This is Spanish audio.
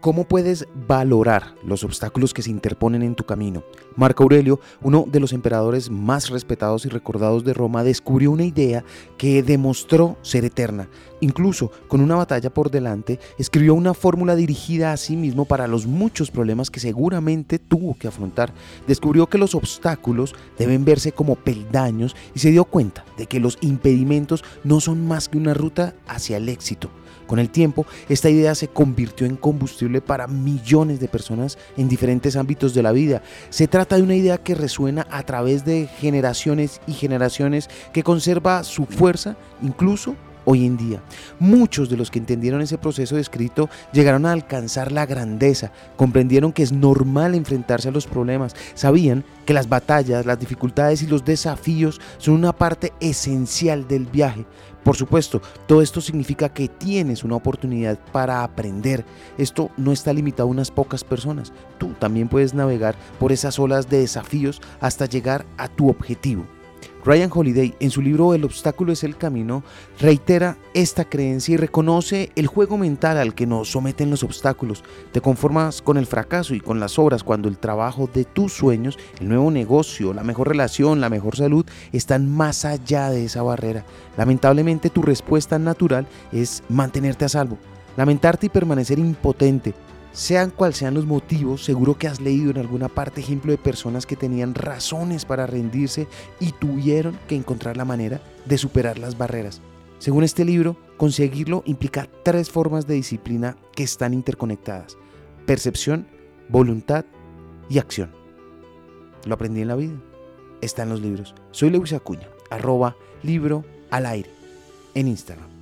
¿Cómo puedes valorar los obstáculos que se interponen en tu camino? Marco Aurelio, uno de los emperadores más respetados y recordados de Roma, descubrió una idea que demostró ser eterna. Incluso con una batalla por delante, escribió una fórmula dirigida a sí mismo para los muchos problemas que seguramente tuvo que afrontar. Descubrió que los obstáculos deben verse como peldaños y se dio cuenta de que los impedimentos no son más que una ruta hacia el éxito. Con el tiempo, esta idea se convirtió en combustible para millones de personas en diferentes ámbitos de la vida. Se trata de una idea que resuena a través de generaciones y generaciones, que conserva su fuerza incluso hoy en día. Muchos de los que entendieron ese proceso de escrito llegaron a alcanzar la grandeza, comprendieron que es normal enfrentarse a los problemas, sabían que las batallas, las dificultades y los desafíos son una parte esencial del viaje. Por supuesto, todo esto significa que tienes una oportunidad para aprender. Esto no está limitado a unas pocas personas. Tú también puedes navegar por esas olas de desafíos hasta llegar a tu objetivo. Ryan Holiday, en su libro El obstáculo es el camino, reitera esta creencia y reconoce el juego mental al que nos someten los obstáculos. Te conformas con el fracaso y con las obras cuando el trabajo de tus sueños, el nuevo negocio, la mejor relación, la mejor salud, están más allá de esa barrera. Lamentablemente tu respuesta natural es mantenerte a salvo, lamentarte y permanecer impotente, sean cual sean los motivos, seguro que has leído en alguna parte ejemplo de personas que tenían razones para rendirse y tuvieron que encontrar la manera de superar las barreras. Según este libro, conseguirlo implica tres formas de disciplina que están interconectadas. Percepción, voluntad y acción. Lo aprendí en la vida. Está en los libros. Soy Lewis Acuña, arroba libro al aire en Instagram.